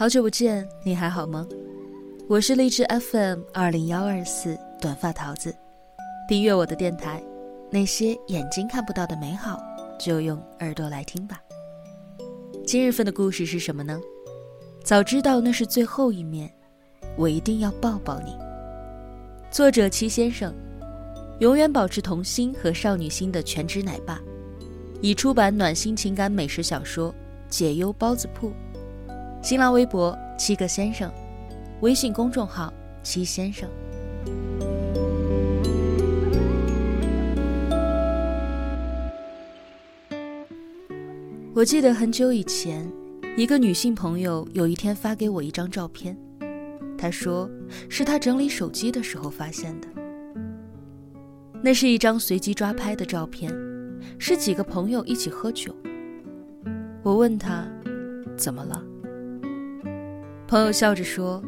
好久不见，你还好吗？我是荔枝 FM 二零幺二四短发桃子，订阅我的电台。那些眼睛看不到的美好，就用耳朵来听吧。今日份的故事是什么呢？早知道那是最后一面，我一定要抱抱你。作者七先生，永远保持童心和少女心的全职奶爸，已出版暖心情感美食小说《解忧包子铺》。新浪微博七个先生，微信公众号七先生。我记得很久以前，一个女性朋友有一天发给我一张照片，她说是她整理手机的时候发现的。那是一张随机抓拍的照片，是几个朋友一起喝酒。我问她怎么了？朋友笑着说：“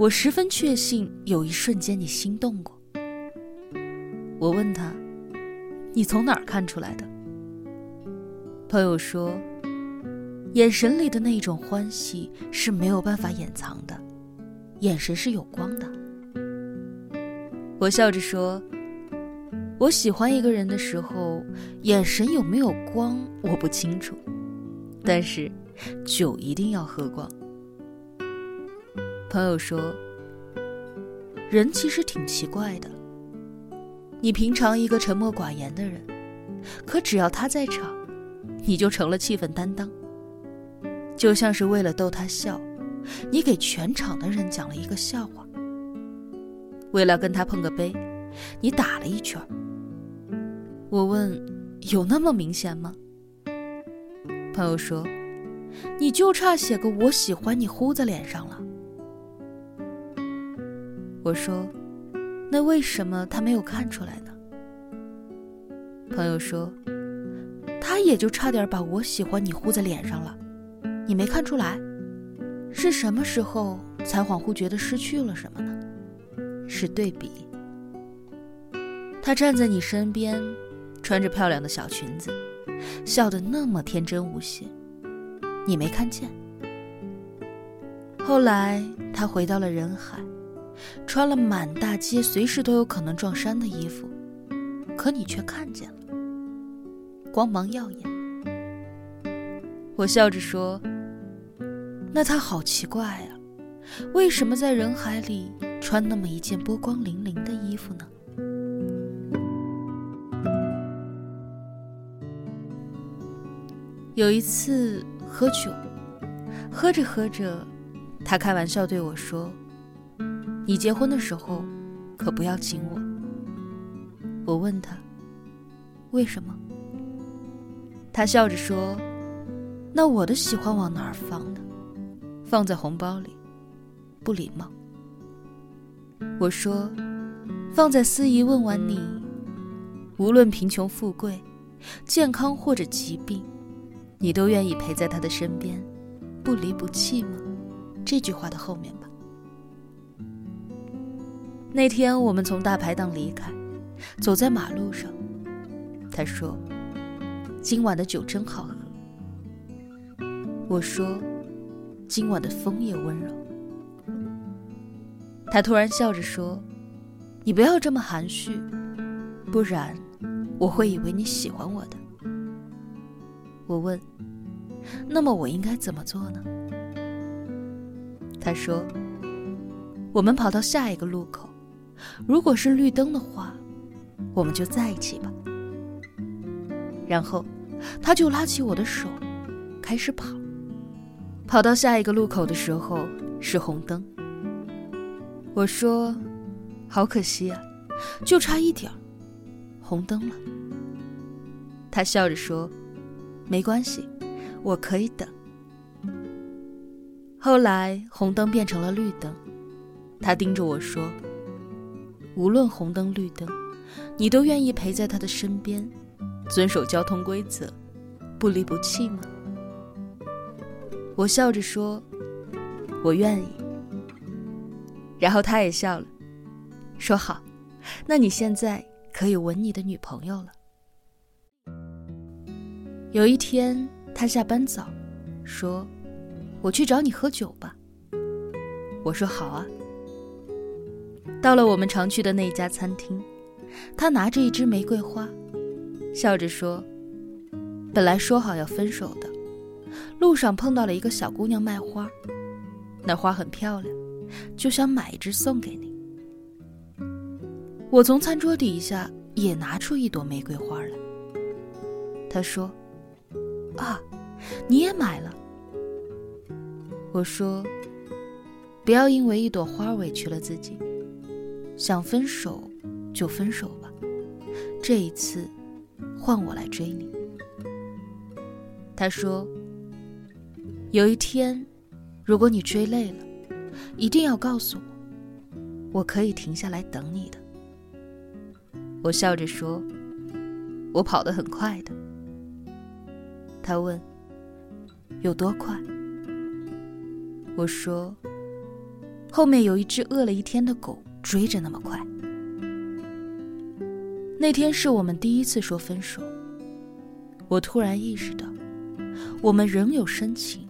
我十分确信有一瞬间你心动过。”我问他：“你从哪儿看出来的？”朋友说：“眼神里的那种欢喜是没有办法掩藏的，眼神是有光的。”我笑着说：“我喜欢一个人的时候，眼神有没有光我不清楚，但是酒一定要喝光。”朋友说：“人其实挺奇怪的，你平常一个沉默寡言的人，可只要他在场。”你就成了气氛担当，就像是为了逗他笑，你给全场的人讲了一个笑话。为了跟他碰个杯，你打了一圈。我问：有那么明显吗？朋友说：你就差写个“我喜欢你”呼在脸上了。我说：那为什么他没有看出来呢？朋友说。他也就差点把我喜欢你呼在脸上了，你没看出来？是什么时候才恍惚觉得失去了什么呢？是对比。他站在你身边，穿着漂亮的小裙子，笑得那么天真无邪，你没看见。后来他回到了人海，穿了满大街随时都有可能撞衫的衣服，可你却看见了。光芒耀眼，我笑着说：“那他好奇怪啊，为什么在人海里穿那么一件波光粼粼的衣服呢？”有一次喝酒，喝着喝着，他开玩笑对我说：“你结婚的时候可不要请我。”我问他：“为什么？”他笑着说：“那我的喜欢往哪儿放呢？放在红包里，不礼貌。”我说：“放在司仪问完你，无论贫穷富贵、健康或者疾病，你都愿意陪在他的身边，不离不弃吗？”这句话的后面吧。那天我们从大排档离开，走在马路上，他说。今晚的酒真好喝。我说，今晚的风也温柔。他突然笑着说：“你不要这么含蓄，不然我会以为你喜欢我的。”我问：“那么我应该怎么做呢？”他说：“我们跑到下一个路口，如果是绿灯的话，我们就在一起吧。”然后，他就拉起我的手，开始跑。跑到下一个路口的时候是红灯。我说：“好可惜啊，就差一点，红灯了。”他笑着说：“没关系，我可以等。”后来红灯变成了绿灯，他盯着我说：“无论红灯绿灯，你都愿意陪在他的身边。”遵守交通规则，不离不弃吗？我笑着说：“我愿意。”然后他也笑了，说：“好，那你现在可以吻你的女朋友了。”有一天他下班早，说：“我去找你喝酒吧。”我说：“好啊。”到了我们常去的那家餐厅，他拿着一支玫瑰花，笑着说：“本来说好要分手的，路上碰到了一个小姑娘卖花，那花很漂亮，就想买一支送给你。”我从餐桌底下也拿出一朵玫瑰花来。他说：“啊，你也买了。”我说：“不要因为一朵花委屈了自己。”想分手就分手吧，这一次换我来追你。他说：“有一天，如果你追累了，一定要告诉我，我可以停下来等你的。”我笑着说：“我跑得很快的。”他问：“有多快？”我说：“后面有一只饿了一天的狗。”追着那么快。那天是我们第一次说分手，我突然意识到，我们仍有深情，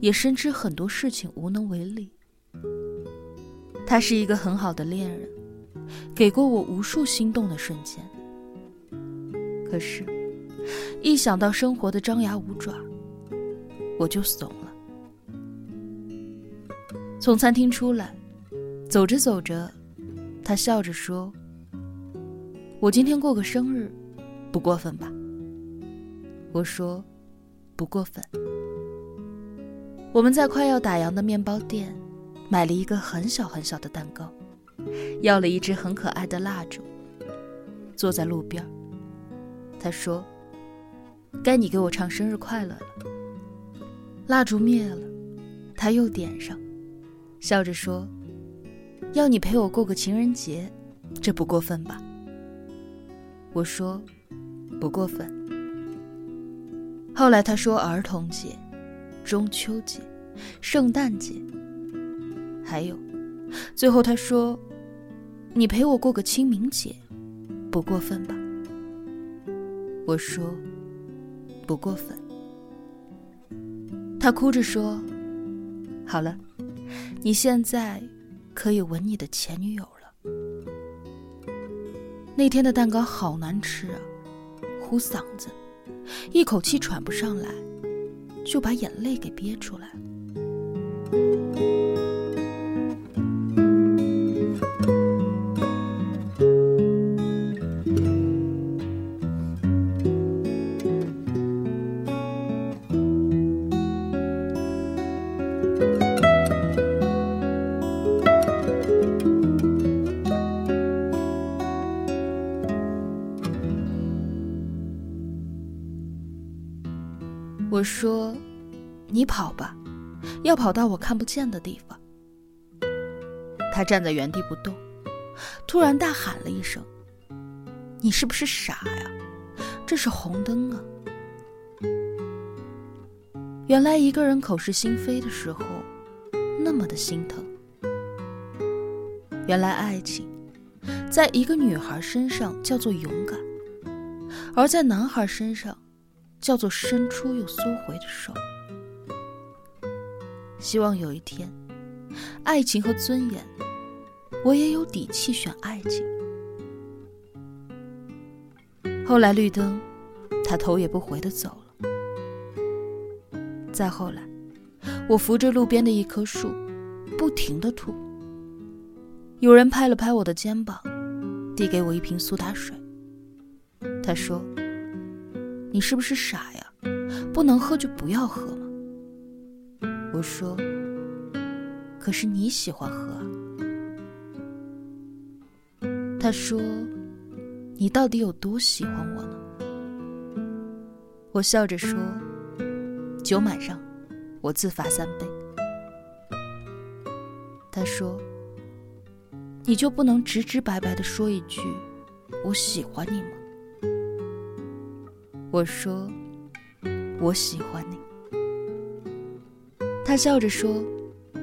也深知很多事情无能为力。他是一个很好的恋人，给过我无数心动的瞬间。可是，一想到生活的张牙舞爪，我就怂了。从餐厅出来。走着走着，他笑着说：“我今天过个生日，不过分吧？”我说：“不过分。”我们在快要打烊的面包店买了一个很小很小的蛋糕，要了一支很可爱的蜡烛，坐在路边。他说：“该你给我唱生日快乐了。”蜡烛灭了，他又点上，笑着说。要你陪我过个情人节，这不过分吧？我说，不过分。后来他说儿童节、中秋节、圣诞节，还有，最后他说，你陪我过个清明节，不过分吧？我说，不过分。他哭着说，好了，你现在。可以吻你的前女友了。那天的蛋糕好难吃啊，糊嗓子，一口气喘不上来，就把眼泪给憋出来了。我说：“你跑吧，要跑到我看不见的地方。”他站在原地不动，突然大喊了一声：“你是不是傻呀？这是红灯啊！”原来一个人口是心非的时候，那么的心疼。原来爱情，在一个女孩身上叫做勇敢，而在男孩身上。叫做伸出又缩回的手。希望有一天，爱情和尊严，我也有底气选爱情。后来绿灯，他头也不回的走了。再后来，我扶着路边的一棵树，不停的吐。有人拍了拍我的肩膀，递给我一瓶苏打水。他说。你是不是傻呀？不能喝就不要喝嘛。我说，可是你喜欢喝。他说，你到底有多喜欢我呢？我笑着说，酒满上，我自罚三杯。他说，你就不能直直白白的说一句，我喜欢你吗？我说：“我喜欢你。”他笑着说：“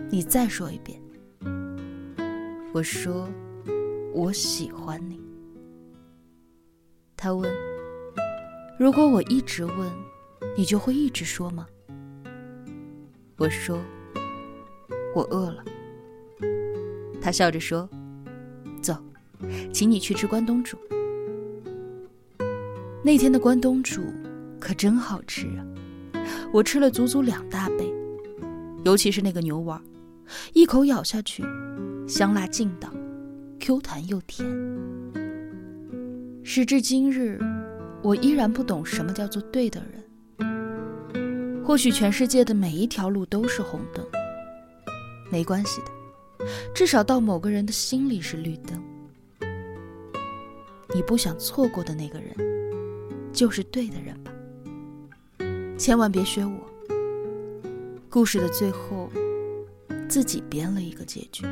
你再说一遍。”我说：“我喜欢你。”他问：“如果我一直问，你就会一直说吗？”我说：“我饿了。”他笑着说：“走，请你去吃关东煮。”那天的关东煮可真好吃啊！我吃了足足两大杯，尤其是那个牛丸，一口咬下去，香辣劲道，Q 弹又甜。时至今日，我依然不懂什么叫做对的人。或许全世界的每一条路都是红灯，没关系的，至少到某个人的心里是绿灯。你不想错过的那个人，就是对的人吧？千万别学我。故事的最后，自己编了一个结局。